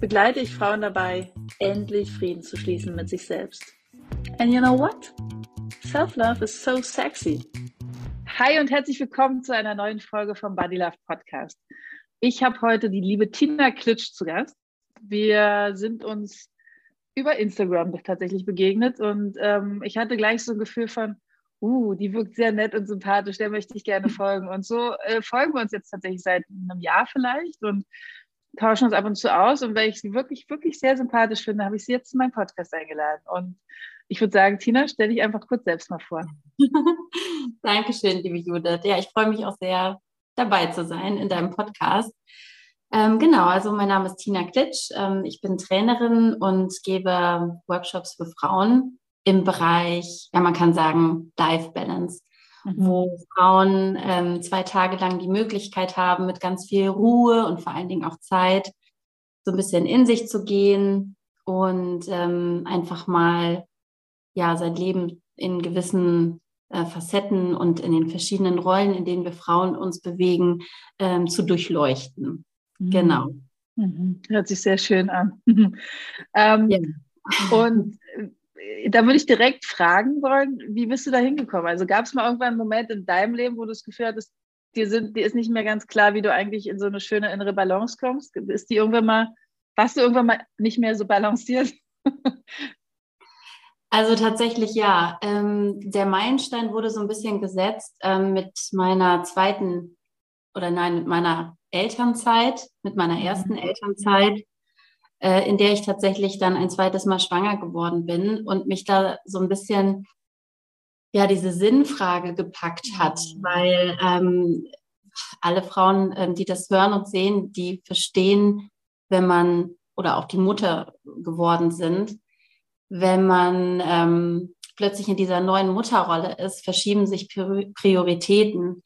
begleite ich Frauen dabei, endlich Frieden zu schließen mit sich selbst. And you know what? Self-love is so sexy. Hi und herzlich willkommen zu einer neuen Folge vom Body Love Podcast. Ich habe heute die liebe Tina Klitsch zu Gast. Wir sind uns über Instagram tatsächlich begegnet und ähm, ich hatte gleich so ein Gefühl von, uh, die wirkt sehr nett und sympathisch, der möchte ich gerne folgen. Und so äh, folgen wir uns jetzt tatsächlich seit einem Jahr vielleicht und tauschen uns ab und zu aus. Und weil ich sie wirklich, wirklich sehr sympathisch finde, habe ich sie jetzt zu meinem Podcast eingeladen. Und ich würde sagen, Tina, stell dich einfach kurz selbst mal vor. Dankeschön, liebe Judith. Ja, ich freue mich auch sehr, dabei zu sein in deinem Podcast. Ähm, genau, also mein Name ist Tina Klitsch. Ähm, ich bin Trainerin und gebe Workshops für Frauen im Bereich, ja, man kann sagen, Life Balance. Wo Frauen ähm, zwei Tage lang die Möglichkeit haben, mit ganz viel Ruhe und vor allen Dingen auch Zeit so ein bisschen in sich zu gehen und ähm, einfach mal ja sein Leben in gewissen äh, Facetten und in den verschiedenen Rollen, in denen wir Frauen uns bewegen, ähm, zu durchleuchten. Mhm. Genau. Mhm. Hört sich sehr schön an. ähm, ja. Und da würde ich direkt fragen wollen, wie bist du da hingekommen? Also gab es mal irgendwann einen Moment in deinem Leben, wo du das Gefühl hattest, dir, sind, dir ist nicht mehr ganz klar, wie du eigentlich in so eine schöne innere Balance kommst? Ist die irgendwann mal, warst du irgendwann mal nicht mehr so balanciert? Also tatsächlich ja. Ähm, der Meilenstein wurde so ein bisschen gesetzt ähm, mit meiner zweiten oder nein, mit meiner Elternzeit, mit meiner mhm. ersten Elternzeit äh, in der ich tatsächlich dann ein zweites Mal schwanger geworden bin und mich da so ein bisschen ja diese Sinnfrage gepackt hat, mhm. weil ähm, alle Frauen, ähm, die das hören und sehen, die verstehen, wenn man oder auch die Mutter geworden sind, wenn man ähm, plötzlich in dieser neuen Mutterrolle ist, verschieben sich Prioritäten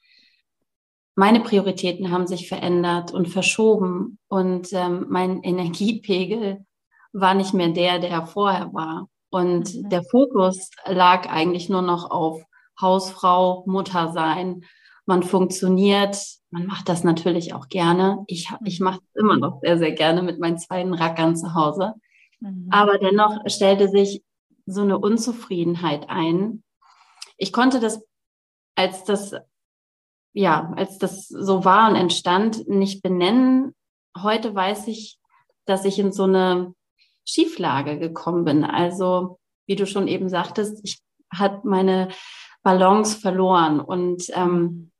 meine Prioritäten haben sich verändert und verschoben und ähm, mein Energiepegel war nicht mehr der, der vorher war. Und mhm. der Fokus lag eigentlich nur noch auf Hausfrau, Mutter sein. Man funktioniert, man macht das natürlich auch gerne. Ich, ich mache es immer noch sehr, sehr gerne mit meinen zwei Rackern zu Hause. Mhm. Aber dennoch stellte sich so eine Unzufriedenheit ein. Ich konnte das, als das ja, als das so war und entstand, nicht benennen. Heute weiß ich, dass ich in so eine Schieflage gekommen bin. Also, wie du schon eben sagtest, ich hatte meine Balance verloren und ähm,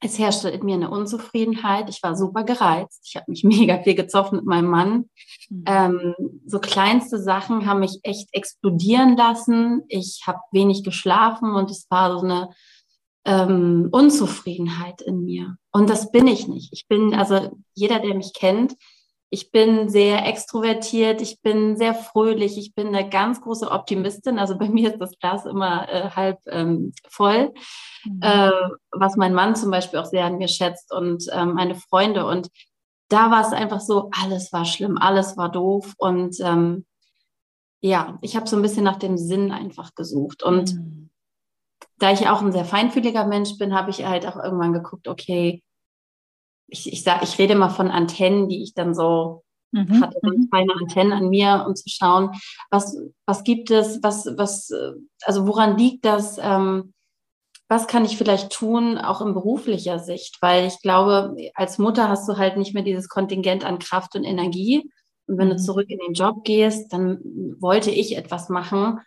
es herrschte in mir eine Unzufriedenheit. Ich war super gereizt. Ich habe mich mega viel gezofft mit meinem Mann. Mhm. Ähm, so kleinste Sachen haben mich echt explodieren lassen. Ich habe wenig geschlafen und es war so eine ähm, Unzufriedenheit in mir. Und das bin ich nicht. Ich bin, also jeder, der mich kennt, ich bin sehr extrovertiert, ich bin sehr fröhlich, ich bin eine ganz große Optimistin. Also bei mir ist das Glas immer äh, halb ähm, voll, mhm. äh, was mein Mann zum Beispiel auch sehr an mir schätzt und ähm, meine Freunde. Und da war es einfach so, alles war schlimm, alles war doof. Und ähm, ja, ich habe so ein bisschen nach dem Sinn einfach gesucht. Und mhm da ich auch ein sehr feinfühliger Mensch bin, habe ich halt auch irgendwann geguckt, okay, ich, ich sag, ich rede mal von Antennen, die ich dann so mhm. hatte, dann kleine mhm. Antennen an mir, um zu schauen, was, was gibt es, was, was, also woran liegt das, ähm, was kann ich vielleicht tun, auch in beruflicher Sicht, weil ich glaube, als Mutter hast du halt nicht mehr dieses Kontingent an Kraft und Energie. Und wenn du mhm. zurück in den Job gehst, dann wollte ich etwas machen,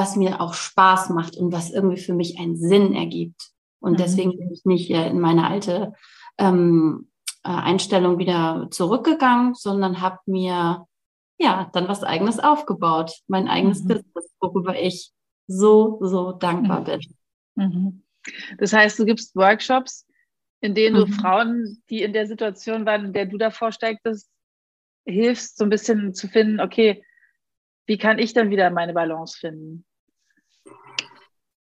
was mir auch Spaß macht und was irgendwie für mich einen Sinn ergibt. Und mhm. deswegen bin ich nicht äh, in meine alte ähm, äh, Einstellung wieder zurückgegangen, sondern habe mir ja dann was eigenes aufgebaut, mein eigenes mhm. Business, worüber ich so, so dankbar mhm. bin. Mhm. Das heißt, du gibst Workshops, in denen du mhm. Frauen, die in der Situation waren, in der du davor steigtest, hilfst, so ein bisschen zu finden, okay, wie kann ich dann wieder meine Balance finden?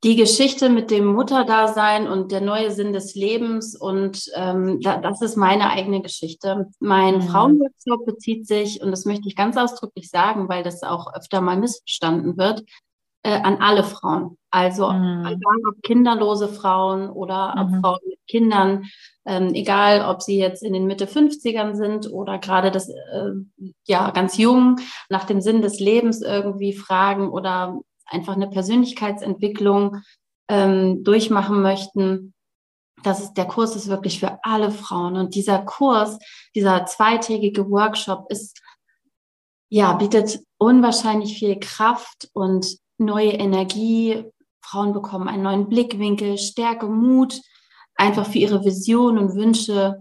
Die Geschichte mit dem Mutterdasein und der neue Sinn des Lebens und ähm, da, das ist meine eigene Geschichte. Mein mhm. Frauenworkshop bezieht sich, und das möchte ich ganz ausdrücklich sagen, weil das auch öfter mal missverstanden wird, äh, an alle Frauen. Also mhm. egal ob kinderlose Frauen oder mhm. ob Frauen mit Kindern, ähm, egal ob sie jetzt in den Mitte 50ern sind oder gerade das äh, ja ganz jung nach dem Sinn des Lebens irgendwie fragen oder einfach eine Persönlichkeitsentwicklung ähm, durchmachen möchten, das ist, der Kurs ist wirklich für alle Frauen. Und dieser Kurs, dieser zweitägige Workshop ist, ja, bietet unwahrscheinlich viel Kraft und neue Energie. Frauen bekommen einen neuen Blickwinkel, Stärke, Mut, einfach für ihre Visionen und Wünsche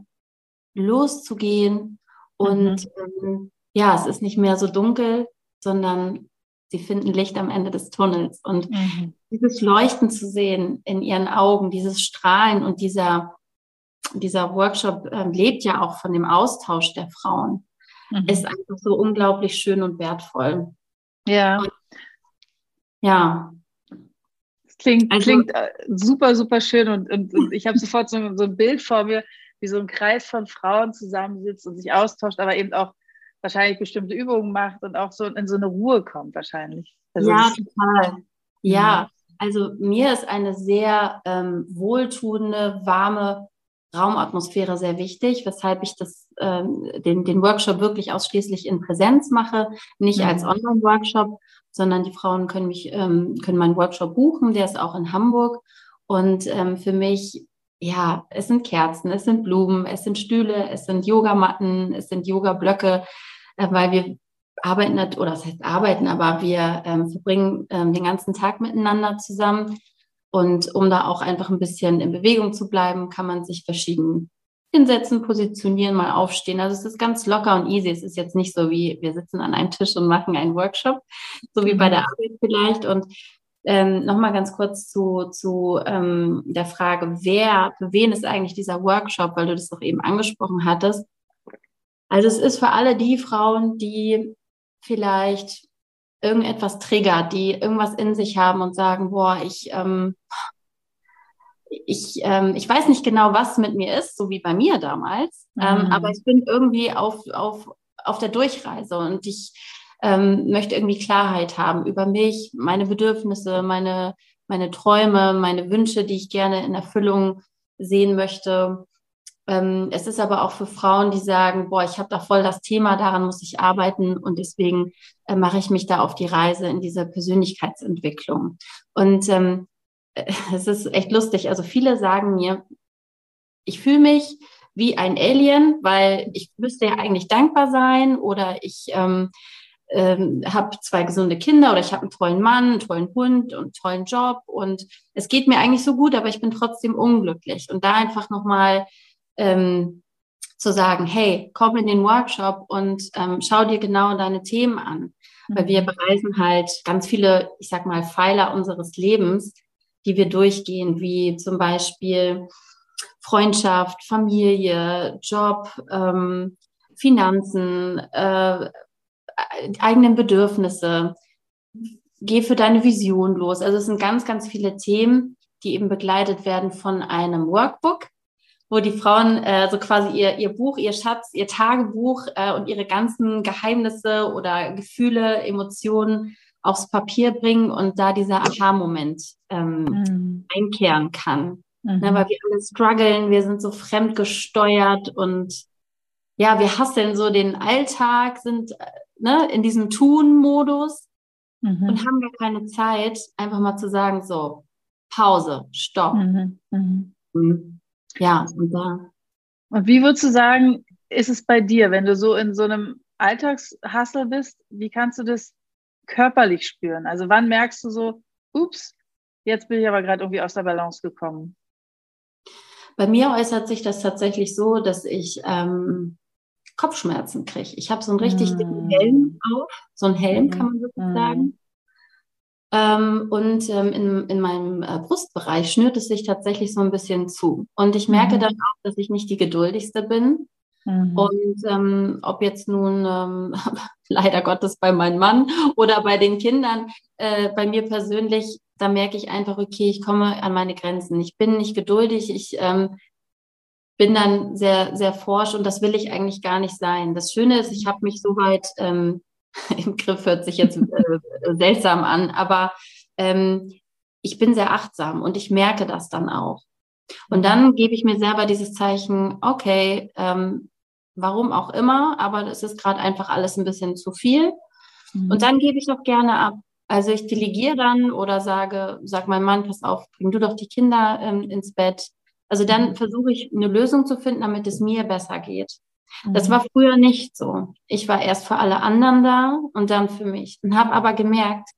loszugehen. Und mhm. ähm, ja, es ist nicht mehr so dunkel, sondern sie finden Licht am Ende des Tunnels. Und mhm. dieses Leuchten zu sehen in ihren Augen, dieses Strahlen und dieser, dieser Workshop äh, lebt ja auch von dem Austausch der Frauen, mhm. ist einfach so unglaublich schön und wertvoll. Ja. Und, ja. klingt, also, klingt äh, super, super schön und, und, und ich habe sofort so, so ein Bild vor mir, wie so ein Kreis von Frauen zusammensitzt und sich austauscht, aber eben auch wahrscheinlich bestimmte Übungen macht und auch so in so eine Ruhe kommt wahrscheinlich. Also ja, total. Ja, also mir ist eine sehr ähm, wohltuende, warme Raumatmosphäre sehr wichtig, weshalb ich das, ähm, den, den Workshop wirklich ausschließlich in Präsenz mache, nicht mhm. als Online-Workshop, sondern die Frauen können mich, ähm, können meinen Workshop buchen, der ist auch in Hamburg. Und ähm, für mich, ja, es sind Kerzen, es sind Blumen, es sind Stühle, es sind Yogamatten, es sind Yoga-Blöcke, äh, weil wir arbeiten, nicht, oder das heißt arbeiten, aber wir ähm, verbringen ähm, den ganzen Tag miteinander zusammen. Und um da auch einfach ein bisschen in Bewegung zu bleiben, kann man sich verschieden hinsetzen, positionieren, mal aufstehen. Also es ist ganz locker und easy. Es ist jetzt nicht so wie wir sitzen an einem Tisch und machen einen Workshop, so wie bei der mhm. Arbeit vielleicht. Und ähm, Nochmal ganz kurz zu, zu ähm, der Frage, wer, für wen ist eigentlich dieser Workshop, weil du das doch eben angesprochen hattest. Also es ist für alle die Frauen, die vielleicht irgendetwas triggert, die irgendwas in sich haben und sagen, boah, ich, ähm, ich, ähm, ich weiß nicht genau, was mit mir ist, so wie bei mir damals, ähm, mhm. ähm, aber ich bin irgendwie auf, auf, auf der Durchreise und ich ähm, möchte irgendwie Klarheit haben über mich, meine Bedürfnisse, meine, meine Träume, meine Wünsche, die ich gerne in Erfüllung sehen möchte. Ähm, es ist aber auch für Frauen, die sagen, boah, ich habe da voll das Thema, daran muss ich arbeiten und deswegen äh, mache ich mich da auf die Reise in diese Persönlichkeitsentwicklung. Und ähm, es ist echt lustig. Also viele sagen mir, ich fühle mich wie ein Alien, weil ich müsste ja eigentlich dankbar sein oder ich ähm, ähm, habe zwei gesunde Kinder oder ich habe einen tollen Mann, einen tollen Hund und einen tollen Job und es geht mir eigentlich so gut, aber ich bin trotzdem unglücklich. Und da einfach nochmal ähm, zu sagen, hey, komm in den Workshop und ähm, schau dir genau deine Themen an. Weil wir mhm. bereisen halt ganz viele, ich sag mal, Pfeiler unseres Lebens, die wir durchgehen, wie zum Beispiel Freundschaft, Familie, Job, ähm, Finanzen, äh, eigenen Bedürfnisse. Geh für deine Vision los. Also es sind ganz, ganz viele Themen, die eben begleitet werden von einem Workbook, wo die Frauen äh, so quasi ihr, ihr Buch, ihr Schatz, ihr Tagebuch äh, und ihre ganzen Geheimnisse oder Gefühle, Emotionen aufs Papier bringen und da dieser Aha-Moment ähm, mhm. einkehren kann. Mhm. Ne, weil wir alle strugglen, wir sind so fremdgesteuert und ja, wir hasseln so den Alltag, sind äh, ne, in diesem Tun-Modus mhm. und haben gar keine Zeit, einfach mal zu sagen, so, Pause, Stopp. Mhm. Mhm. mhm. Ja, und da. Und wie würdest du sagen, ist es bei dir, wenn du so in so einem Alltagshassel bist, wie kannst du das körperlich spüren? Also wann merkst du so, ups, jetzt bin ich aber gerade irgendwie aus der Balance gekommen? Bei mir äußert sich das tatsächlich so, dass ich ähm, Kopfschmerzen kriege. Ich habe so einen richtig mm. dicken Helm auf, so einen Helm kann man wirklich mm. sagen. Ähm, und ähm, in, in meinem äh, Brustbereich schnürt es sich tatsächlich so ein bisschen zu. Und ich merke mhm. dann auch, dass ich nicht die geduldigste bin. Mhm. Und ähm, ob jetzt nun ähm, leider Gottes bei meinem Mann oder bei den Kindern, äh, bei mir persönlich, da merke ich einfach, okay, ich komme an meine Grenzen. Ich bin nicht geduldig, ich ähm, bin dann sehr, sehr forsch und das will ich eigentlich gar nicht sein. Das Schöne ist, ich habe mich soweit ähm, im Griff, hört sich jetzt äh, seltsam an, aber ähm, ich bin sehr achtsam und ich merke das dann auch. Und dann gebe ich mir selber dieses Zeichen, okay, ähm, warum auch immer, aber es ist gerade einfach alles ein bisschen zu viel. Mhm. Und dann gebe ich doch gerne ab. Also ich delegiere dann oder sage, sag meinem Mann, pass auf, bring du doch die Kinder ähm, ins Bett. Also dann mhm. versuche ich eine Lösung zu finden, damit es mir besser geht. Mhm. Das war früher nicht so. Ich war erst für alle anderen da und dann für mich und habe aber gemerkt,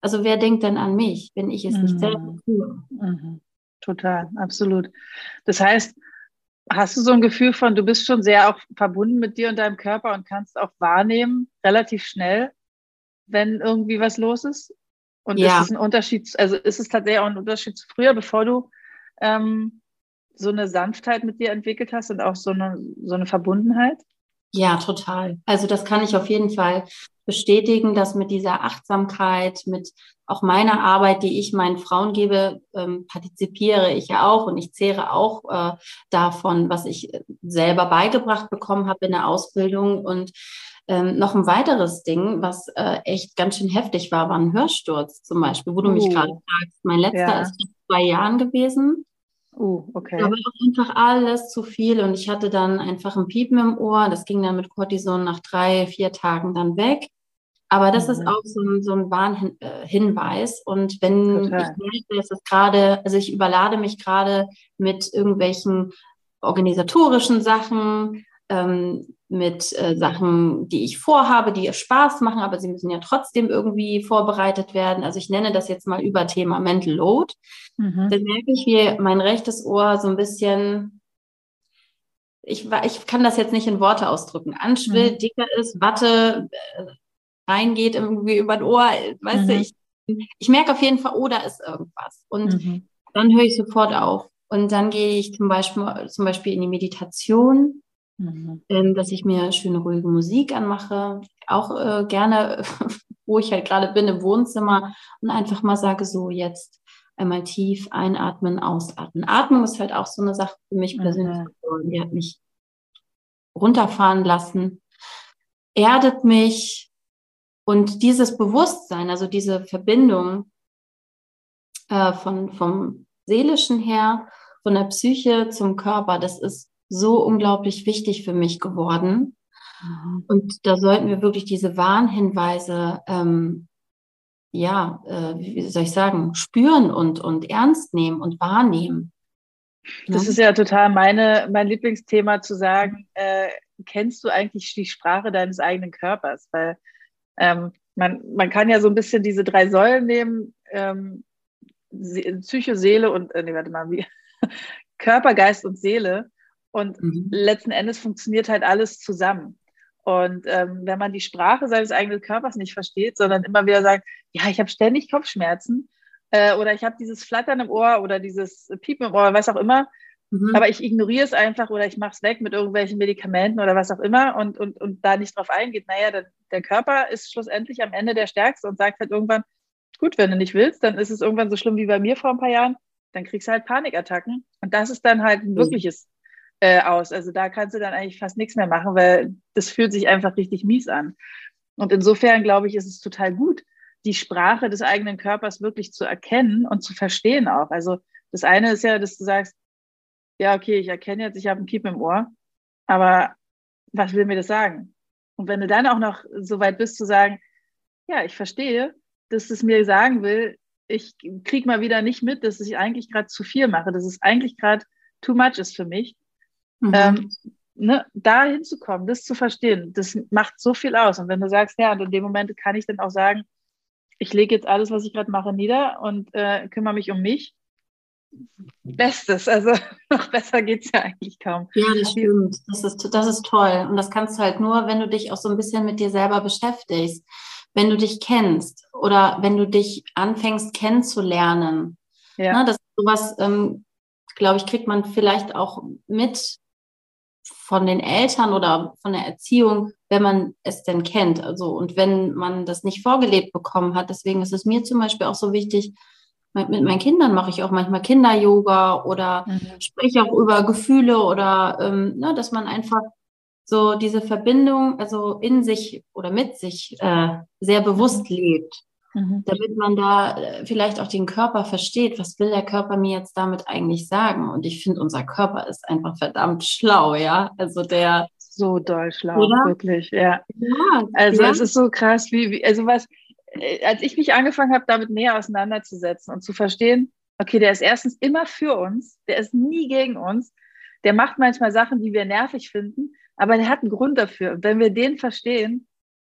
also wer denkt denn an mich, wenn ich es nicht mhm. selber tue? Mhm. Total, absolut. Das heißt, hast du so ein Gefühl von, du bist schon sehr auch verbunden mit dir und deinem Körper und kannst auch wahrnehmen, relativ schnell, wenn irgendwie was los ist? Und ja. ist es ein Unterschied, also ist es tatsächlich auch ein Unterschied zu früher, bevor du ähm, so eine Sanftheit mit dir entwickelt hast und auch so eine, so eine Verbundenheit? Ja, total. Also das kann ich auf jeden Fall bestätigen, dass mit dieser Achtsamkeit, mit auch meiner Arbeit, die ich meinen Frauen gebe, ähm, partizipiere ich ja auch und ich zehre auch äh, davon, was ich selber beigebracht bekommen habe in der Ausbildung. Und ähm, noch ein weiteres Ding, was äh, echt ganz schön heftig war, war ein Hörsturz zum Beispiel, wo du uh, mich gerade fragst. Mein letzter ja. ist vor zwei Jahren gewesen. Uh, okay. Da war einfach alles zu viel und ich hatte dann einfach ein Piepen im Ohr. Das ging dann mit Cortison nach drei, vier Tagen dann weg. Aber das mhm. ist auch so ein, so ein Warnhinweis. Und wenn Total. ich merke, dass es gerade, also ich überlade mich gerade mit irgendwelchen organisatorischen Sachen, ähm, mit äh, Sachen, die ich vorhabe, die ihr Spaß machen, aber sie müssen ja trotzdem irgendwie vorbereitet werden. Also ich nenne das jetzt mal über Thema Mental Load. Mhm. Dann merke ich, wie mein rechtes Ohr so ein bisschen, ich, ich kann das jetzt nicht in Worte ausdrücken, anschwillt, mhm. dicker ist, Watte äh, reingeht irgendwie über ein Ohr, weißt mhm. du, ich, ich merke auf jeden Fall, oh, da ist irgendwas. Und mhm. dann höre ich sofort auf. Und dann gehe ich zum Beispiel, zum Beispiel in die Meditation Mhm. Ähm, dass ich mir schöne, ruhige Musik anmache. Auch äh, gerne, wo ich halt gerade bin, im Wohnzimmer und einfach mal sage, so jetzt einmal tief einatmen, ausatmen. Atmung ist halt auch so eine Sache für mich persönlich. Mhm. Die hat mich runterfahren lassen, erdet mich und dieses Bewusstsein, also diese Verbindung äh, von, vom Seelischen her, von der Psyche zum Körper, das ist so unglaublich wichtig für mich geworden. Mhm. Und da sollten wir wirklich diese Warnhinweise, ähm, ja, äh, wie soll ich sagen, spüren und, und ernst nehmen und wahrnehmen. Das ja. ist ja total meine, mein Lieblingsthema zu sagen, äh, kennst du eigentlich die Sprache deines eigenen Körpers? Weil ähm, man, man kann ja so ein bisschen diese drei Säulen nehmen, ähm, Psyche, Seele und, äh, nee, warte mal, wie, Körper, Geist und Seele. Und mhm. letzten Endes funktioniert halt alles zusammen. Und ähm, wenn man die Sprache seines eigenen Körpers nicht versteht, sondern immer wieder sagt, ja, ich habe ständig Kopfschmerzen äh, oder ich habe dieses Flattern im Ohr oder dieses Piepen im Ohr, was auch immer, mhm. aber ich ignoriere es einfach oder ich mache es weg mit irgendwelchen Medikamenten oder was auch immer und, und, und da nicht drauf eingeht, naja, der, der Körper ist schlussendlich am Ende der Stärkste und sagt halt irgendwann, gut, wenn du nicht willst, dann ist es irgendwann so schlimm wie bei mir vor ein paar Jahren, dann kriegst du halt Panikattacken. Und das ist dann halt ein mhm. wirkliches äh, aus. Also da kannst du dann eigentlich fast nichts mehr machen, weil das fühlt sich einfach richtig mies an. Und insofern glaube ich, ist es total gut, die Sprache des eigenen Körpers wirklich zu erkennen und zu verstehen auch. Also das eine ist ja, dass du sagst, ja, okay, ich erkenne jetzt, ich habe einen Piepen im Ohr, aber was will mir das sagen? Und wenn du dann auch noch so weit bist zu sagen, ja, ich verstehe, dass es mir sagen will, ich kriege mal wieder nicht mit, dass ich eigentlich gerade zu viel mache, dass es eigentlich gerade too much ist für mich, Mhm. Ähm, ne, da hinzukommen, das zu verstehen, das macht so viel aus. Und wenn du sagst, ja, und in dem Moment kann ich dann auch sagen, ich lege jetzt alles, was ich gerade mache, nieder und äh, kümmere mich um mich. Bestes, also noch besser geht es ja eigentlich kaum. Ja, das stimmt. Das ist, das ist toll. Und das kannst du halt nur, wenn du dich auch so ein bisschen mit dir selber beschäftigst, wenn du dich kennst oder wenn du dich anfängst kennenzulernen. Ja. Ne, das ist sowas, ähm, glaube ich, kriegt man vielleicht auch mit, von den Eltern oder von der Erziehung, wenn man es denn kennt. Also, und wenn man das nicht vorgelebt bekommen hat. Deswegen ist es mir zum Beispiel auch so wichtig, mit, meinen Kindern mache ich auch manchmal Kinder-Yoga oder mhm. spreche auch über Gefühle oder ähm, ne, dass man einfach so diese Verbindung, also in sich oder mit sich äh, sehr bewusst lebt. Mhm. Damit man da äh, vielleicht auch den Körper versteht, was will der Körper mir jetzt damit eigentlich sagen? Und ich finde, unser Körper ist einfach verdammt schlau, ja. Also der so doll schlau, oder? wirklich, ja. ja also ja. es ist so krass, wie, wie also was, äh, als ich mich angefangen habe, damit näher auseinanderzusetzen und zu verstehen, okay, der ist erstens immer für uns, der ist nie gegen uns, der macht manchmal Sachen, die wir nervig finden, aber der hat einen Grund dafür. Und wenn wir den verstehen,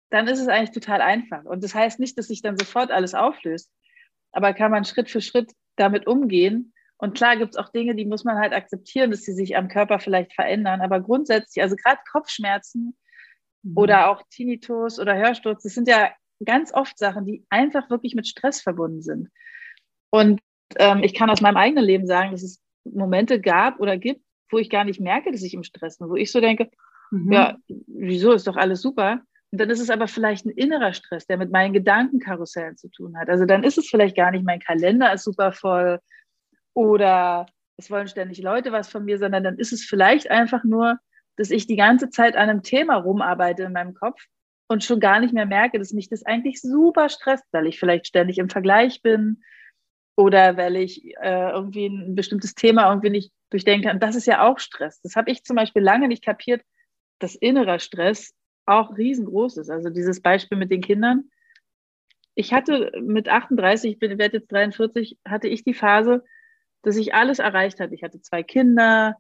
dann ist es eigentlich total einfach. Und das heißt nicht, dass sich dann sofort alles auflöst, aber kann man Schritt für Schritt damit umgehen. Und klar gibt es auch Dinge, die muss man halt akzeptieren, dass sie sich am Körper vielleicht verändern. Aber grundsätzlich, also gerade Kopfschmerzen mhm. oder auch Tinnitus oder Hörsturz, das sind ja ganz oft Sachen, die einfach wirklich mit Stress verbunden sind. Und ähm, ich kann aus meinem eigenen Leben sagen, dass es Momente gab oder gibt, wo ich gar nicht merke, dass ich im Stress bin, wo ich so denke, mhm. ja, wieso ist doch alles super? Dann ist es aber vielleicht ein innerer Stress, der mit meinen Gedankenkarussellen zu tun hat. Also dann ist es vielleicht gar nicht, mein Kalender ist super voll oder es wollen ständig Leute was von mir, sondern dann ist es vielleicht einfach nur, dass ich die ganze Zeit an einem Thema rumarbeite in meinem Kopf und schon gar nicht mehr merke, dass mich das eigentlich super stresst, weil ich vielleicht ständig im Vergleich bin oder weil ich äh, irgendwie ein bestimmtes Thema irgendwie nicht durchdenke. Und das ist ja auch Stress. Das habe ich zum Beispiel lange nicht kapiert, dass innerer Stress auch riesengroß ist. Also dieses Beispiel mit den Kindern. Ich hatte mit 38, ich bin, werde jetzt 43, hatte ich die Phase, dass ich alles erreicht hatte. Ich hatte zwei Kinder,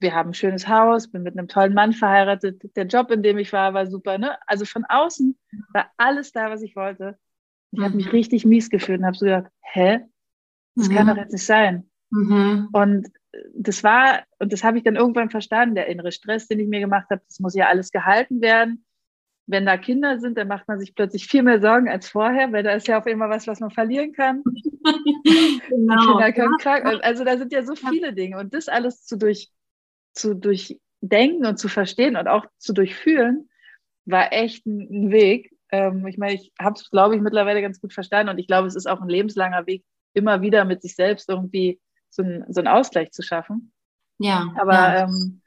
wir haben ein schönes Haus, bin mit einem tollen Mann verheiratet, der Job, in dem ich war, war super. Ne? Also von außen war alles da, was ich wollte. Ich mhm. habe mich richtig mies gefühlt und habe so gedacht, hä? Das mhm. kann doch jetzt nicht sein. Mhm. Und das war, und das habe ich dann irgendwann verstanden, der innere Stress, den ich mir gemacht habe, das muss ja alles gehalten werden. Wenn da Kinder sind, dann macht man sich plötzlich viel mehr Sorgen als vorher, weil da ist ja auf immer was, was man verlieren kann. genau. Die Kinder können krank, also da sind ja so viele Dinge und das alles zu, durch, zu durchdenken und zu verstehen und auch zu durchfühlen, war echt ein, ein Weg. Ähm, ich meine, ich habe es, glaube ich, mittlerweile ganz gut verstanden und ich glaube, es ist auch ein lebenslanger Weg, immer wieder mit sich selbst irgendwie so, ein, so einen Ausgleich zu schaffen. Ja. Aber ja. Ähm,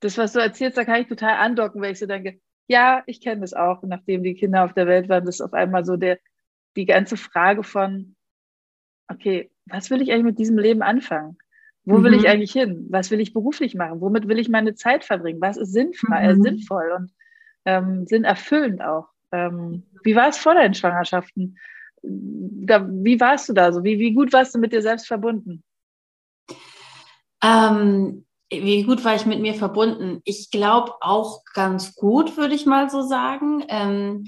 das, was du erzählst, da kann ich total andocken, weil ich so denke, ja, ich kenne das auch. nachdem die Kinder auf der Welt waren, das ist auf einmal so der, die ganze Frage von, okay, was will ich eigentlich mit diesem Leben anfangen? Wo mhm. will ich mhm. eigentlich hin? Was will ich beruflich machen? Womit will ich meine Zeit verbringen? Was ist sinnvoll, äh, mhm. äh, sinnvoll und ähm, sinnerfüllend auch? Ähm, wie war es vor deinen Schwangerschaften? Da, wie warst du da so? Wie, wie gut warst du mit dir selbst verbunden? Ähm, wie gut war ich mit mir verbunden? Ich glaube auch ganz gut, würde ich mal so sagen. Ähm,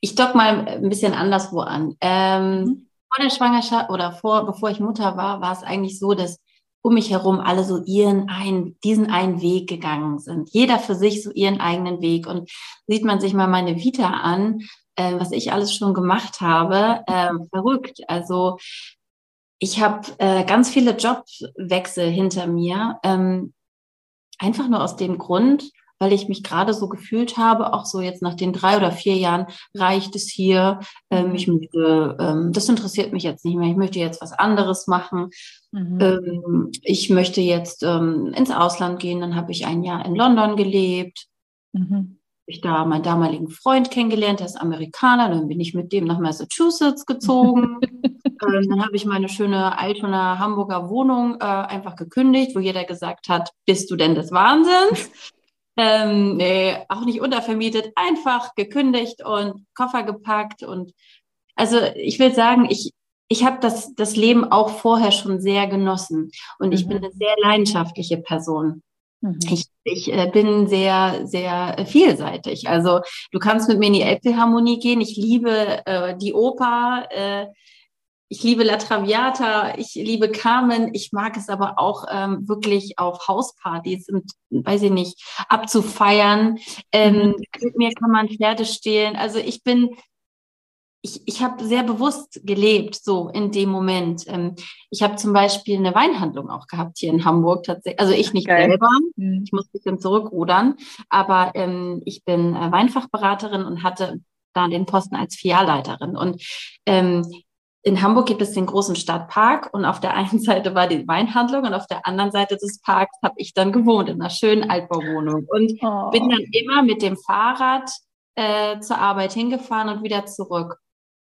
ich dock mal ein bisschen anderswo an. Ähm, mhm. Vor der Schwangerschaft oder vor, bevor ich Mutter war, war es eigentlich so, dass um mich herum alle so ihren einen, diesen einen Weg gegangen sind. Jeder für sich so ihren eigenen Weg. Und sieht man sich mal meine Vita an, äh, was ich alles schon gemacht habe, äh, verrückt. Also ich habe äh, ganz viele Jobwechsel hinter mir, ähm, einfach nur aus dem Grund, weil ich mich gerade so gefühlt habe, auch so jetzt nach den drei oder vier Jahren reicht es hier. Ähm, ich möchte, ähm, das interessiert mich jetzt nicht mehr. Ich möchte jetzt was anderes machen. Mhm. Ähm, ich möchte jetzt ähm, ins Ausland gehen. Dann habe ich ein Jahr in London gelebt. Mhm. Ich da meinen damaligen Freund kennengelernt, der ist Amerikaner. Dann bin ich mit dem nach Massachusetts gezogen. Ähm, dann habe ich meine schöne Altona Hamburger Wohnung äh, einfach gekündigt, wo jeder gesagt hat, bist du denn des Wahnsinns? ähm, nee, auch nicht untervermietet, einfach gekündigt und Koffer gepackt und also ich will sagen, ich, ich habe das, das Leben auch vorher schon sehr genossen und ich bin mhm. eine sehr leidenschaftliche Person. Mhm. Ich, ich äh, bin sehr, sehr vielseitig. Also du kannst mit mir in die Elbphilharmonie gehen. Ich liebe äh, die Oper. Äh, ich liebe La Traviata, ich liebe Carmen, ich mag es aber auch ähm, wirklich auf Hauspartys und, weiß ich nicht, abzufeiern. Ähm, mhm. Mit mir kann man Pferde stehlen. Also ich bin, ich, ich habe sehr bewusst gelebt, so in dem Moment. Ähm, ich habe zum Beispiel eine Weinhandlung auch gehabt hier in Hamburg tatsächlich. Also ich nicht Geil. selber, mhm. ich muss ein bisschen zurückrudern, aber ähm, ich bin äh, Weinfachberaterin und hatte da den Posten als Filialleiterin. Und ähm, in Hamburg gibt es den großen Stadtpark und auf der einen Seite war die Weinhandlung und auf der anderen Seite des Parks habe ich dann gewohnt in einer schönen Altbauwohnung und oh. bin dann immer mit dem Fahrrad äh, zur Arbeit hingefahren und wieder zurück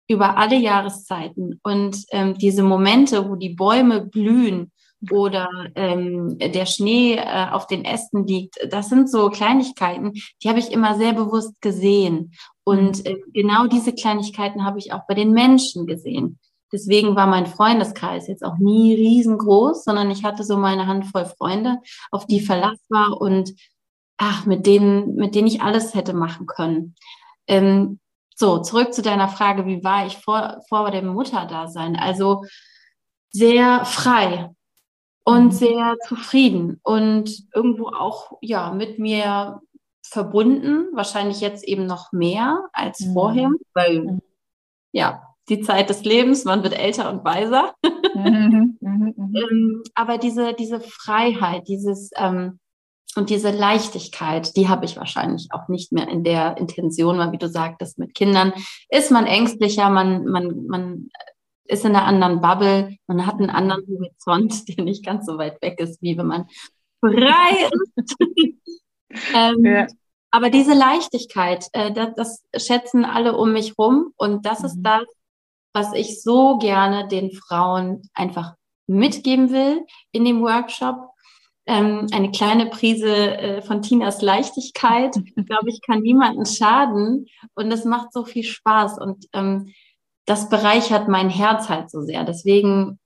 über alle Jahreszeiten. Und ähm, diese Momente, wo die Bäume blühen oder ähm, der Schnee äh, auf den Ästen liegt, das sind so Kleinigkeiten, die habe ich immer sehr bewusst gesehen. Und äh, genau diese Kleinigkeiten habe ich auch bei den Menschen gesehen. Deswegen war mein Freundeskreis jetzt auch nie riesengroß, sondern ich hatte so meine Handvoll Freunde, auf die Verlass war und ach, mit denen, mit denen ich alles hätte machen können. Ähm, so, zurück zu deiner Frage, wie war ich vor, vor dem Mutterdasein? Also sehr frei und mhm. sehr zufrieden und irgendwo auch ja mit mir verbunden, wahrscheinlich jetzt eben noch mehr als mhm. vorher, weil mhm. ja, die Zeit des Lebens, man wird älter und weiser. Mhm, mhm, mhm. ähm, aber diese, diese Freiheit, dieses ähm, und diese Leichtigkeit, die habe ich wahrscheinlich auch nicht mehr in der Intention, weil wie du sagtest, mit Kindern ist man ängstlicher, man, man, man ist in einer anderen Bubble, man hat einen anderen Horizont, der nicht ganz so weit weg ist, wie wenn man frei ist. ähm, ja. Aber diese Leichtigkeit, äh, das, das, schätzen alle um mich rum und das mhm. ist das, was ich so gerne den Frauen einfach mitgeben will in dem Workshop ähm, eine kleine Prise äh, von Tinas Leichtigkeit, glaube ich, kann niemanden schaden. Und es macht so viel Spaß und ähm, das bereichert mein Herz halt so sehr. Deswegen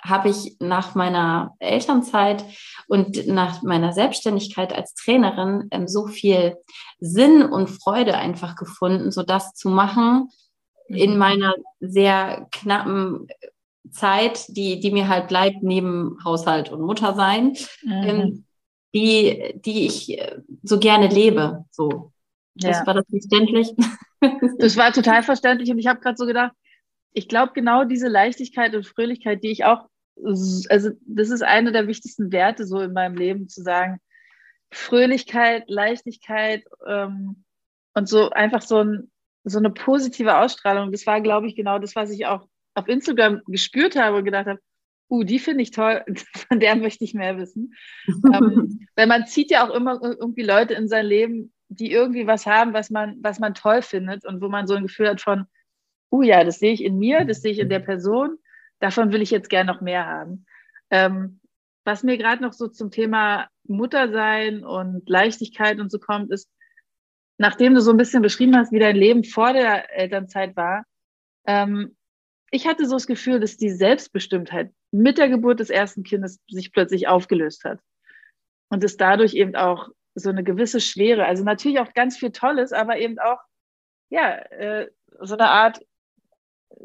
habe ich nach meiner Elternzeit und nach meiner Selbstständigkeit als Trainerin ähm, so viel Sinn und Freude einfach gefunden, so das zu machen in mhm. meiner sehr knappen Zeit, die, die mir halt bleibt neben Haushalt und Muttersein, mhm. ähm, die, die ich äh, so gerne lebe. So. Das ja. war das verständlich. Das war total verständlich und ich habe gerade so gedacht, ich glaube genau diese Leichtigkeit und Fröhlichkeit, die ich auch, also das ist eine der wichtigsten Werte so in meinem Leben, zu sagen, Fröhlichkeit, Leichtigkeit ähm, und so einfach so, ein, so eine positive Ausstrahlung. Das war, glaube ich, genau das, was ich auch auf Instagram gespürt habe und gedacht habe, uh, die finde ich toll, von der möchte ich mehr wissen. ähm, weil man zieht ja auch immer irgendwie Leute in sein Leben, die irgendwie was haben, was man, was man toll findet und wo man so ein Gefühl hat von, uh ja, das sehe ich in mir, das sehe ich in der Person, davon will ich jetzt gerne noch mehr haben. Ähm, was mir gerade noch so zum Thema Muttersein und Leichtigkeit und so kommt, ist, nachdem du so ein bisschen beschrieben hast, wie dein Leben vor der Elternzeit war, ähm, ich hatte so das Gefühl, dass die Selbstbestimmtheit mit der Geburt des ersten Kindes sich plötzlich aufgelöst hat. Und es dadurch eben auch so eine gewisse Schwere, also natürlich auch ganz viel Tolles, aber eben auch, ja, äh, so eine Art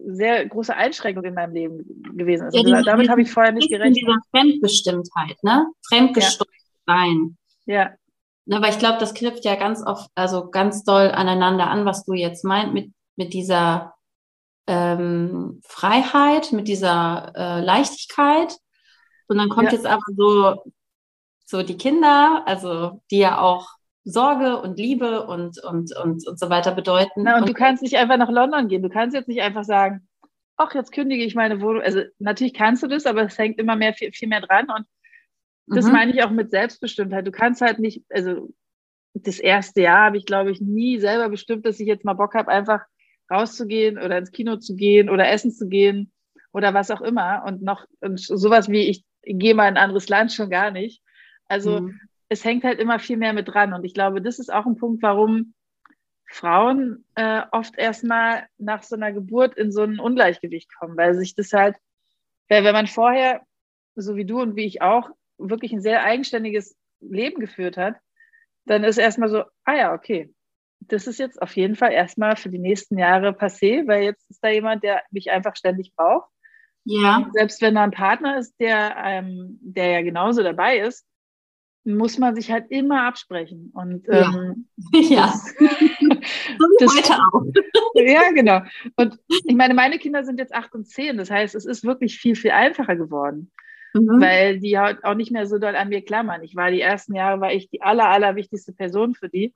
sehr große Einschränkung in meinem Leben gewesen ist. Ja, diese, damit habe ich vorher nicht gerechnet. Diese Fremdbestimmtheit, ne? Fremdgesteuert ja. sein. Ja. Na, aber ich glaube, das knüpft ja ganz oft, also ganz doll aneinander an, was du jetzt meint mit, mit dieser ähm, Freiheit, mit dieser äh, Leichtigkeit. Und dann kommt ja. jetzt aber so, so die Kinder, also die ja auch Sorge und Liebe und, und, und, und so weiter bedeuten. Na, und, und du kannst nicht einfach nach London gehen. Du kannst jetzt nicht einfach sagen, ach, jetzt kündige ich meine Wohnung. Also natürlich kannst du das, aber es hängt immer mehr, viel, viel mehr dran. Und das mhm. meine ich auch mit Selbstbestimmtheit. Du kannst halt nicht, also das erste Jahr habe ich, glaube ich, nie selber bestimmt, dass ich jetzt mal Bock habe, einfach rauszugehen oder ins Kino zu gehen oder essen zu gehen oder was auch immer. Und noch und sowas wie ich gehe mal in ein anderes Land schon gar nicht. Also mhm. es hängt halt immer viel mehr mit dran. Und ich glaube, das ist auch ein Punkt, warum Frauen äh, oft erstmal nach so einer Geburt in so ein Ungleichgewicht kommen, weil sich das halt, weil wenn man vorher, so wie du und wie ich auch, wirklich ein sehr eigenständiges Leben geführt hat, dann ist erstmal so, ah ja, okay, das ist jetzt auf jeden Fall erstmal für die nächsten Jahre passé, weil jetzt ist da jemand, der mich einfach ständig braucht. Ja. Und selbst wenn da ein Partner ist, der, ähm, der ja genauso dabei ist, muss man sich halt immer absprechen. Und ähm, ja. ja. das, heute auch. ja, genau. Und ich meine, meine Kinder sind jetzt acht und zehn. Das heißt, es ist wirklich viel, viel einfacher geworden. Mhm. Weil die auch nicht mehr so doll an mir klammern. Ich war die ersten Jahre, war ich die aller, aller wichtigste Person für die.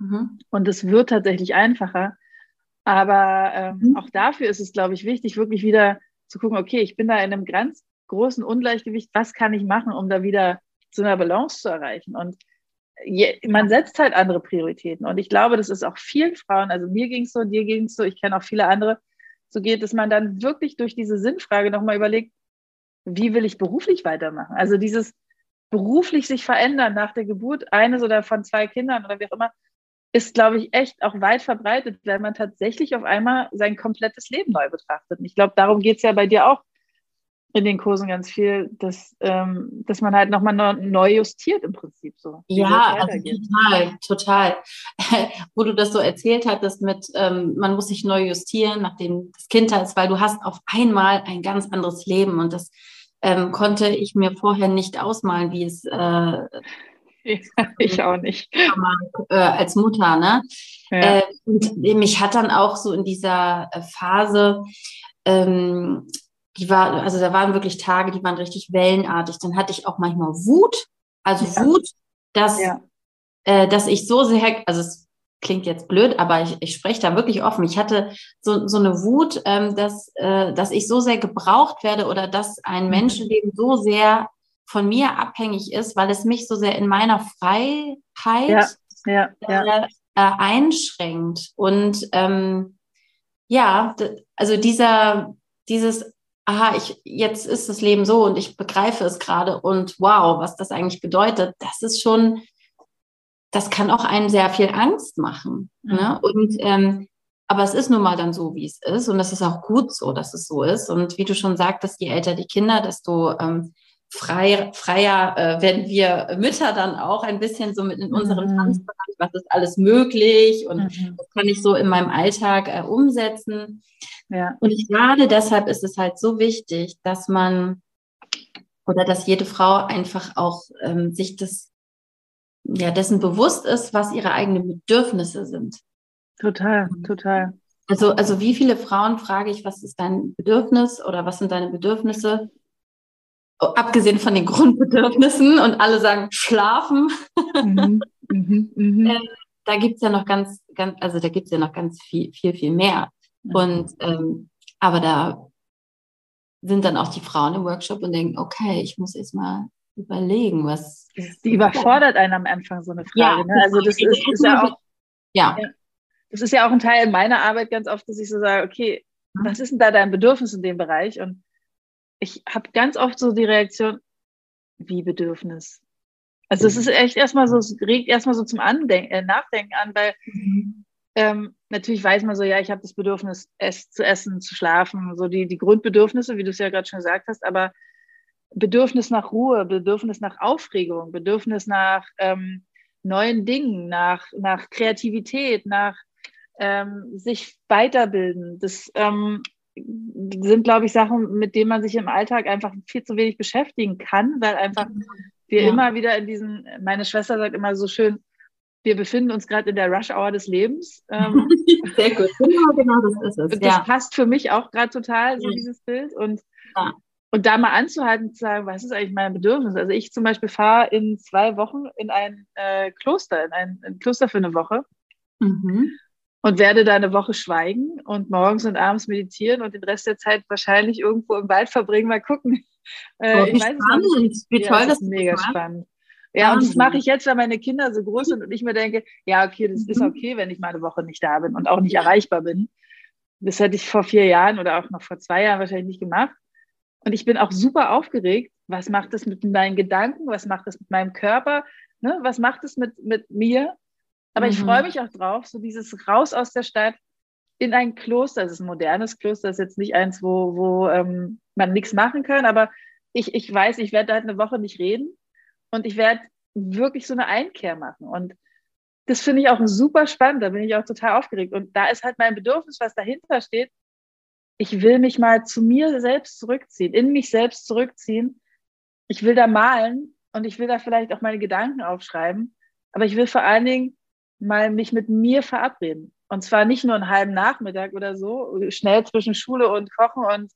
Mhm. Und es wird tatsächlich einfacher. Aber ähm, mhm. auch dafür ist es, glaube ich, wichtig, wirklich wieder zu gucken, okay, ich bin da in einem ganz großen Ungleichgewicht. Was kann ich machen, um da wieder zu einer Balance zu erreichen? Und je, man setzt halt andere Prioritäten. Und ich glaube, das ist auch vielen Frauen, also mir ging es so, dir ging es so, ich kenne auch viele andere, so geht, dass man dann wirklich durch diese Sinnfrage nochmal überlegt, wie will ich beruflich weitermachen? Also dieses beruflich sich verändern nach der Geburt eines oder von zwei Kindern oder wie auch immer, ist, glaube ich, echt auch weit verbreitet, weil man tatsächlich auf einmal sein komplettes Leben neu betrachtet. Und ich glaube, darum geht es ja bei dir auch in den Kursen ganz viel, dass, ähm, dass man halt nochmal neu justiert im Prinzip so. Ja, also total, total. Wo du das so erzählt hattest mit, ähm, man muss sich neu justieren, nachdem das Kind da ist, weil du hast auf einmal ein ganz anderes Leben und das ähm, konnte ich mir vorher nicht ausmalen, wie es äh, ich auch nicht. Äh, als Mutter, ne? Ja. Äh, und mich hat dann auch so in dieser äh, Phase ähm, die war, also da waren wirklich Tage, die waren richtig wellenartig. Dann hatte ich auch manchmal Wut, also ja. Wut, dass, ja. äh, dass ich so sehr, also es klingt jetzt blöd, aber ich, ich spreche da wirklich offen. Ich hatte so, so eine Wut, ähm, dass, äh, dass ich so sehr gebraucht werde oder dass ein mhm. Menschenleben so sehr von mir abhängig ist, weil es mich so sehr in meiner Freiheit ja, äh, äh, einschränkt. Und ähm, ja, also dieser, dieses aha, ich, jetzt ist das Leben so und ich begreife es gerade und wow, was das eigentlich bedeutet, das ist schon, das kann auch einen sehr viel Angst machen. Mhm. Ne? Und ähm, aber es ist nun mal dann so, wie es ist. Und es ist auch gut so, dass es so ist. Und wie du schon sagtest, je älter die Kinder, desto ähm, frei, freier äh, werden wir Mütter dann auch ein bisschen so mit in unserem mhm. Tanzbereich, was ist alles möglich und mhm. das kann ich so in meinem Alltag äh, umsetzen. Ja. Und gerade deshalb ist es halt so wichtig, dass man oder dass jede Frau einfach auch ähm, sich das, ja, dessen bewusst ist, was ihre eigenen Bedürfnisse sind. Total, total. Also, also wie viele Frauen frage ich, was ist dein Bedürfnis oder was sind deine Bedürfnisse? Abgesehen von den Grundbedürfnissen und alle sagen schlafen. Mhm, mh, mh. äh, da gibt es ja noch ganz, ganz, also da gibt es ja noch ganz viel, viel, viel mehr. Und ähm, aber da sind dann auch die Frauen im Workshop und denken, okay, ich muss jetzt mal überlegen, was. Die überfordert einen am Anfang so eine Frage. Ja, ne? Also das ist, ist ja auch. Ja. Das ist ja auch ein Teil meiner Arbeit ganz oft, dass ich so sage, okay, mhm. was ist denn da dein Bedürfnis in dem Bereich? Und ich habe ganz oft so die Reaktion, wie Bedürfnis? Also es ist echt erstmal so, es regt erstmal so zum Andenken, äh, Nachdenken an, weil mhm ähm, natürlich weiß man so, ja, ich habe das Bedürfnis, es, zu essen, zu schlafen, so die, die Grundbedürfnisse, wie du es ja gerade schon gesagt hast, aber Bedürfnis nach Ruhe, Bedürfnis nach Aufregung, Bedürfnis nach ähm, neuen Dingen, nach, nach Kreativität, nach ähm, sich weiterbilden. Das ähm, sind, glaube ich, Sachen, mit denen man sich im Alltag einfach viel zu wenig beschäftigen kann, weil einfach wir ja. immer wieder in diesen, meine Schwester sagt immer so schön, wir befinden uns gerade in der Rush-Hour des Lebens. Ähm, Sehr gut, genau, genau das ist es. Und das ja. passt für mich auch gerade total, so ja. dieses Bild. Und, und da mal anzuhalten, zu sagen, was ist eigentlich mein Bedürfnis? Also ich zum Beispiel fahre in zwei Wochen in ein äh, Kloster, in ein, ein, Kloster für eine Woche. Mhm. Und werde da eine Woche schweigen und morgens und abends meditieren und den Rest der Zeit wahrscheinlich irgendwo im Wald verbringen. Mal gucken. Äh, oh, wie spannend. Wie toll, das ist mega spannend. Ja, und das mache ich jetzt, weil meine Kinder so groß sind und ich mir denke, ja, okay, das ist mhm. okay, wenn ich mal eine Woche nicht da bin und auch nicht erreichbar bin. Das hätte ich vor vier Jahren oder auch noch vor zwei Jahren wahrscheinlich nicht gemacht. Und ich bin auch super aufgeregt. Was macht das mit meinen Gedanken? Was macht das mit meinem Körper? Ne? Was macht das mit, mit mir? Aber mhm. ich freue mich auch drauf, so dieses Raus aus der Stadt in ein Kloster. Das ist ein modernes Kloster, das ist jetzt nicht eins, wo, wo ähm, man nichts machen kann. Aber ich, ich weiß, ich werde da halt eine Woche nicht reden. Und ich werde wirklich so eine Einkehr machen. Und das finde ich auch super spannend. Da bin ich auch total aufgeregt. Und da ist halt mein Bedürfnis, was dahinter steht. Ich will mich mal zu mir selbst zurückziehen, in mich selbst zurückziehen. Ich will da malen und ich will da vielleicht auch meine Gedanken aufschreiben. Aber ich will vor allen Dingen mal mich mit mir verabreden. Und zwar nicht nur einen halben Nachmittag oder so, schnell zwischen Schule und Kochen und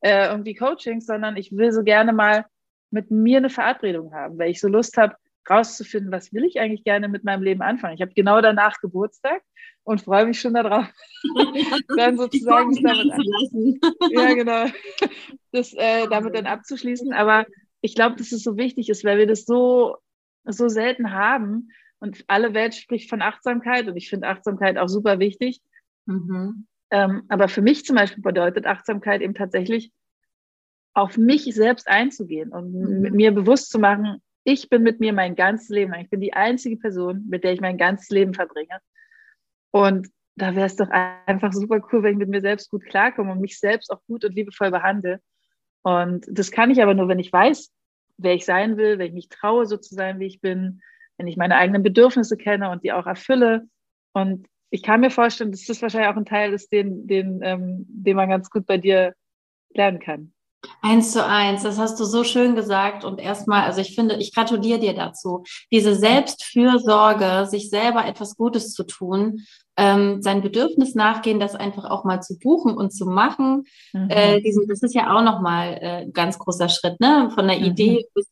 äh, irgendwie Coachings, sondern ich will so gerne mal mit mir eine Verabredung haben, weil ich so Lust habe, rauszufinden, was will ich eigentlich gerne mit meinem Leben anfangen. Ich habe genau danach Geburtstag und freue mich schon darauf, dann sozusagen damit an. ja, genau, das äh, damit dann abzuschließen. Aber ich glaube, dass es so wichtig ist, weil wir das so, so selten haben. Und alle Welt spricht von Achtsamkeit und ich finde Achtsamkeit auch super wichtig. Mhm. Ähm, aber für mich zum Beispiel bedeutet Achtsamkeit eben tatsächlich, auf mich selbst einzugehen und mhm. mir bewusst zu machen, ich bin mit mir mein ganzes Leben. Ich bin die einzige Person, mit der ich mein ganzes Leben verbringe. Und da wäre es doch einfach super cool, wenn ich mit mir selbst gut klarkomme und mich selbst auch gut und liebevoll behandle. Und das kann ich aber nur, wenn ich weiß, wer ich sein will, wenn ich mich traue, so zu sein, wie ich bin, wenn ich meine eigenen Bedürfnisse kenne und die auch erfülle. Und ich kann mir vorstellen, dass das wahrscheinlich auch ein Teil ist, den, den, ähm, den man ganz gut bei dir lernen kann. Eins zu eins, das hast du so schön gesagt. Und erstmal, also ich finde, ich gratuliere dir dazu. Diese Selbstfürsorge, sich selber etwas Gutes zu tun, ähm, sein Bedürfnis nachgehen, das einfach auch mal zu buchen und zu machen. Mhm. Äh, diesen, das ist ja auch nochmal äh, ein ganz großer Schritt, ne? Von der mhm. Idee bis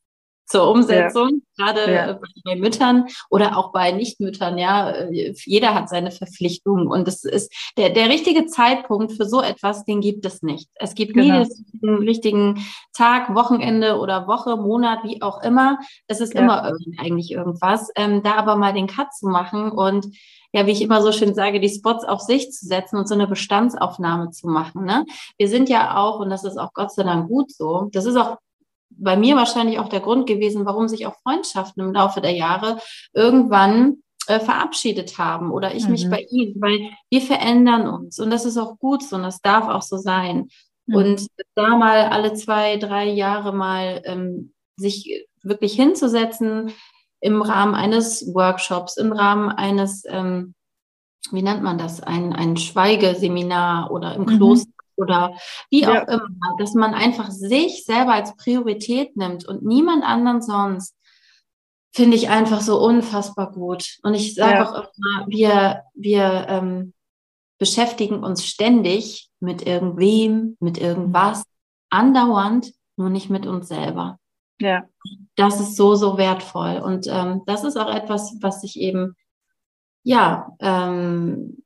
zur Umsetzung, ja. gerade ja. Äh, bei Müttern oder auch bei Nichtmüttern, ja, äh, jeder hat seine Verpflichtungen und es ist der, der richtige Zeitpunkt für so etwas, den gibt es nicht. Es gibt genau. nie den richtigen Tag, Wochenende oder Woche, Monat, wie auch immer. Es ist ja. immer eigentlich irgendwas. Ähm, da aber mal den Cut zu machen und ja, wie ich immer so schön sage, die Spots auf sich zu setzen und so eine Bestandsaufnahme zu machen. Ne? Wir sind ja auch, und das ist auch Gott sei Dank gut so, das ist auch bei mir wahrscheinlich auch der Grund gewesen, warum sich auch Freundschaften im Laufe der Jahre irgendwann äh, verabschiedet haben oder ich mhm. mich bei ihnen, weil wir verändern uns und das ist auch gut so und das darf auch so sein. Mhm. Und da mal alle zwei, drei Jahre mal ähm, sich wirklich hinzusetzen im Rahmen eines Workshops, im Rahmen eines, ähm, wie nennt man das, ein, ein Schweigeseminar oder im mhm. Kloster oder wie ja. auch immer, dass man einfach sich selber als Priorität nimmt und niemand anderen sonst, finde ich einfach so unfassbar gut. Und ich sage ja. auch immer, wir, wir ähm, beschäftigen uns ständig mit irgendwem, mit irgendwas, andauernd, nur nicht mit uns selber. Ja. Das ist so, so wertvoll. Und ähm, das ist auch etwas, was ich eben, ja, ähm,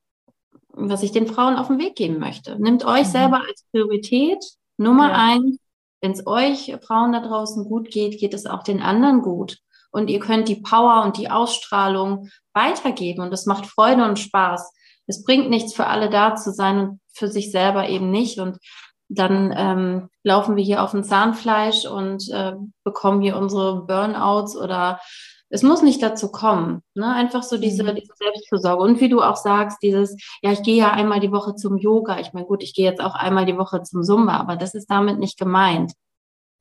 was ich den Frauen auf den Weg geben möchte. Nimmt euch mhm. selber als Priorität Nummer ja. eins. Wenn es euch Frauen da draußen gut geht, geht es auch den anderen gut. Und ihr könnt die Power und die Ausstrahlung weitergeben. Und es macht Freude und Spaß. Es bringt nichts für alle da zu sein und für sich selber eben nicht. Und dann ähm, laufen wir hier auf dem Zahnfleisch und äh, bekommen hier unsere Burnouts oder es muss nicht dazu kommen. Ne? Einfach so diese, mhm. diese Selbstfürsorge. Und wie du auch sagst, dieses, ja, ich gehe ja einmal die Woche zum Yoga. Ich meine, gut, ich gehe jetzt auch einmal die Woche zum Zumba, aber das ist damit nicht gemeint.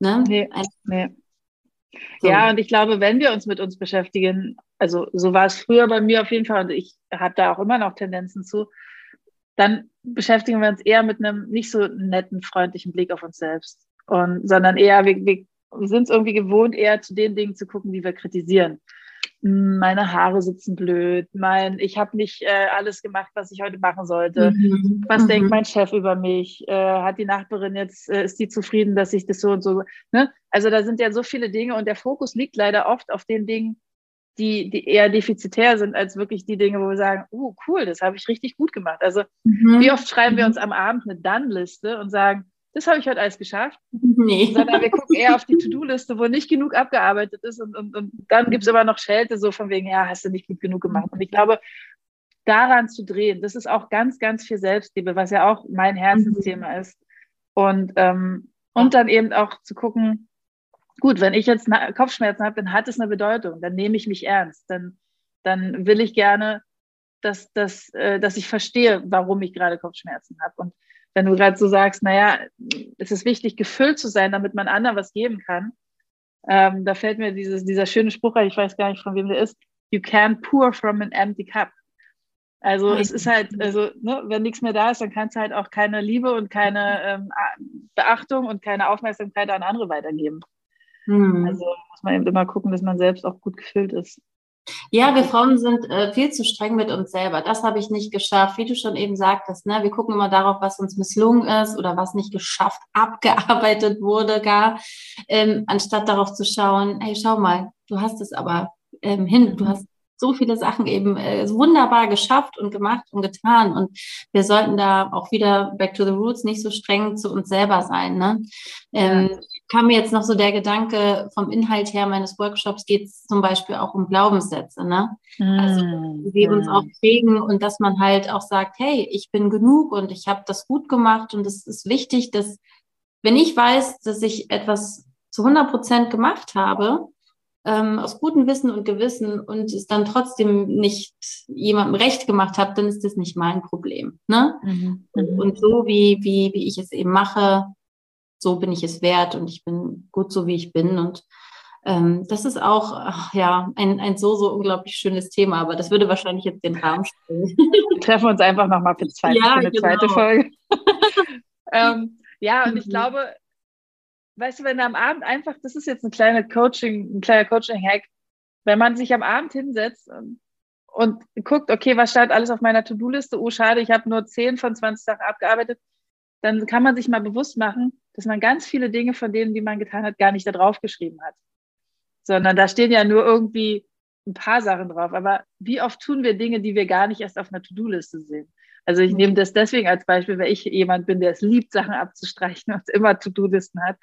Ne? Nee, nee. So. Ja, und ich glaube, wenn wir uns mit uns beschäftigen, also so war es früher bei mir auf jeden Fall und ich habe da auch immer noch Tendenzen zu, dann beschäftigen wir uns eher mit einem nicht so netten, freundlichen Blick auf uns selbst. Und, sondern eher, wir, wir wir sind es irgendwie gewohnt, eher zu den Dingen zu gucken, die wir kritisieren. Meine Haare sitzen blöd, mein, ich habe nicht äh, alles gemacht, was ich heute machen sollte. Mhm. Was mhm. denkt mein Chef über mich? Äh, hat die Nachbarin jetzt, äh, ist die zufrieden, dass ich das so und so, ne? Also da sind ja so viele Dinge und der Fokus liegt leider oft auf den Dingen, die, die eher defizitär sind, als wirklich die Dinge, wo wir sagen, oh cool, das habe ich richtig gut gemacht. Also mhm. wie oft schreiben wir mhm. uns am Abend eine Dann-Liste und sagen, das habe ich heute alles geschafft. Nee. Sondern wir gucken eher auf die To-Do-Liste, wo nicht genug abgearbeitet ist. Und, und, und dann gibt es immer noch Schelte, so von wegen, ja, hast du nicht gut genug gemacht. Und ich glaube, daran zu drehen, das ist auch ganz, ganz viel Selbstliebe, was ja auch mein Herzensthema mhm. ist. Und, ähm, und dann eben auch zu gucken, gut, wenn ich jetzt Kopfschmerzen habe, dann hat es eine Bedeutung. Dann nehme ich mich ernst. Dann, dann will ich gerne, dass, dass, äh, dass ich verstehe, warum ich gerade Kopfschmerzen habe. Und wenn du gerade so sagst, naja, es ist wichtig, gefüllt zu sein, damit man anderen was geben kann. Ähm, da fällt mir dieses, dieser schöne Spruch ein, ich weiß gar nicht, von wem der ist. You can't pour from an empty cup. Also es ist halt, also ne, wenn nichts mehr da ist, dann kannst du halt auch keine Liebe und keine ähm, Beachtung und keine Aufmerksamkeit an andere weitergeben. Hm. Also muss man eben immer gucken, dass man selbst auch gut gefüllt ist. Ja, wir Frauen sind äh, viel zu streng mit uns selber. Das habe ich nicht geschafft. Wie du schon eben sagtest, ne? wir gucken immer darauf, was uns misslungen ist oder was nicht geschafft, abgearbeitet wurde gar, ähm, anstatt darauf zu schauen, hey, schau mal, du hast es aber ähm, hin, du hast so viele Sachen eben äh, wunderbar geschafft und gemacht und getan. Und wir sollten da auch wieder back to the roots nicht so streng zu uns selber sein. Ne? Ähm. Kam mir jetzt noch so der Gedanke vom Inhalt her meines Workshops geht es zum Beispiel auch um Glaubenssätze, ne? Also mm, die uns auch prägen und dass man halt auch sagt, hey, ich bin genug und ich habe das gut gemacht und es ist wichtig, dass wenn ich weiß, dass ich etwas zu 100 Prozent gemacht habe, ähm, aus gutem Wissen und Gewissen und es dann trotzdem nicht jemandem recht gemacht habe, dann ist das nicht mein Problem. Ne? Mhm. mhm. Und so wie, wie, wie ich es eben mache, so bin ich es wert und ich bin gut so, wie ich bin. Und ähm, das ist auch ach, ja ein, ein so, so unglaublich schönes Thema, aber das würde wahrscheinlich jetzt den Rahmen sprengen. Wir treffen uns einfach nochmal für, zwei, ja, für eine genau. zweite Folge. ähm, ja, und ich mhm. glaube, weißt du, wenn du am Abend einfach, das ist jetzt ein kleiner Coaching, ein kleiner Coaching-Hack, wenn man sich am Abend hinsetzt und, und guckt, okay, was stand alles auf meiner To-Do-Liste? Oh, schade, ich habe nur 10 von 20 Sachen abgearbeitet. Dann kann man sich mal bewusst machen, dass man ganz viele Dinge von denen, die man getan hat, gar nicht da drauf geschrieben hat. Sondern da stehen ja nur irgendwie ein paar Sachen drauf. Aber wie oft tun wir Dinge, die wir gar nicht erst auf einer To-Do-Liste sehen? Also ich nehme das deswegen als Beispiel, weil ich jemand bin, der es liebt, Sachen abzustreichen und immer To-Do-Listen hat.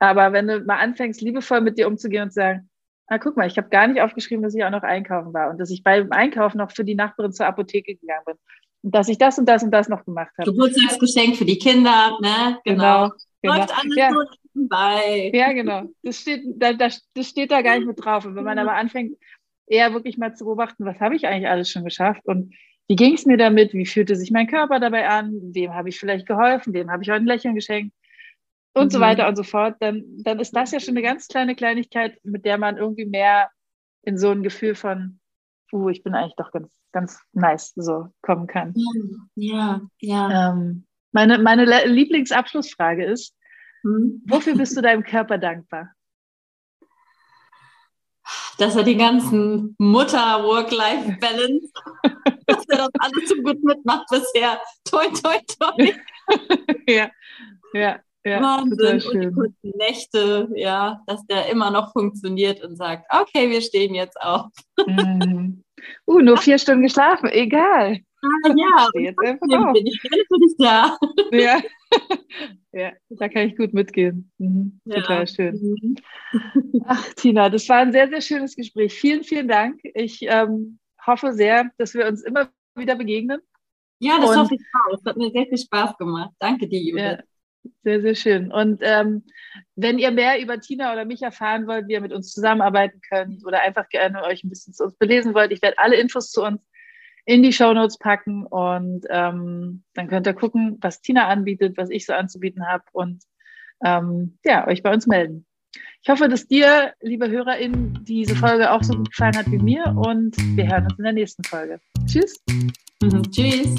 Aber wenn du mal anfängst, liebevoll mit dir umzugehen und zu sagen, ah, guck mal, ich habe gar nicht aufgeschrieben, dass ich auch noch einkaufen war und dass ich beim Einkaufen noch für die Nachbarin zur Apotheke gegangen bin und dass ich das und das und das noch gemacht habe. Geburtstagsgeschenk für die Kinder, ne? Genau. genau. Läuft alles ja. so bei. Ja, genau. Das steht, da, das, das steht da gar nicht mit drauf. Und wenn man aber anfängt, eher wirklich mal zu beobachten, was habe ich eigentlich alles schon geschafft und wie ging es mir damit, wie fühlte sich mein Körper dabei an, wem habe ich vielleicht geholfen, wem habe ich heute ein Lächeln geschenkt und mhm. so weiter und so fort, dann, dann ist das ja schon eine ganz kleine Kleinigkeit, mit der man irgendwie mehr in so ein Gefühl von, uh, ich bin eigentlich doch ganz, ganz nice, so kommen kann. Ja, ja. Ähm, meine, meine Lieblingsabschlussfrage ist, mhm. wofür bist du deinem Körper dankbar? Dass er die ganzen Mutter-Work-Life-Balance, dass er das alles so gut mitmacht bisher. Toi, toi, toi. ja, ja. Ja, Wahnsinn. Und die kurzen Nächte, ja, dass der immer noch funktioniert und sagt, okay, wir stehen jetzt auf. Mhm. Uh, nur vier Stunden geschlafen, egal. Ah, ja, jetzt einfach bin ich dich da. Ja. ja, da kann ich gut mitgehen. Mhm. Ja. Total schön. Mhm. Ach, Tina, das war ein sehr, sehr schönes Gespräch. Vielen, vielen Dank. Ich ähm, hoffe sehr, dass wir uns immer wieder begegnen. Ja, das und, hoffe ich auch. Es hat mir sehr viel Spaß gemacht. Danke dir, Judith. Ja. Sehr, sehr schön. Und ähm, wenn ihr mehr über Tina oder mich erfahren wollt, wie ihr mit uns zusammenarbeiten könnt oder einfach gerne euch ein bisschen zu uns belesen wollt, ich werde alle Infos zu uns in die Shownotes packen und ähm, dann könnt ihr gucken, was Tina anbietet, was ich so anzubieten habe und ähm, ja, euch bei uns melden. Ich hoffe, dass dir, liebe HörerInnen, diese Folge auch so gut gefallen hat wie mir und wir hören uns in der nächsten Folge. Tschüss. Mhm, tschüss.